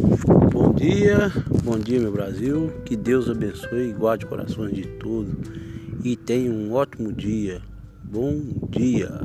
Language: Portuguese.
Bom dia, bom dia meu Brasil. Que Deus abençoe e guarde corações de todos. E tenha um ótimo dia. Bom dia.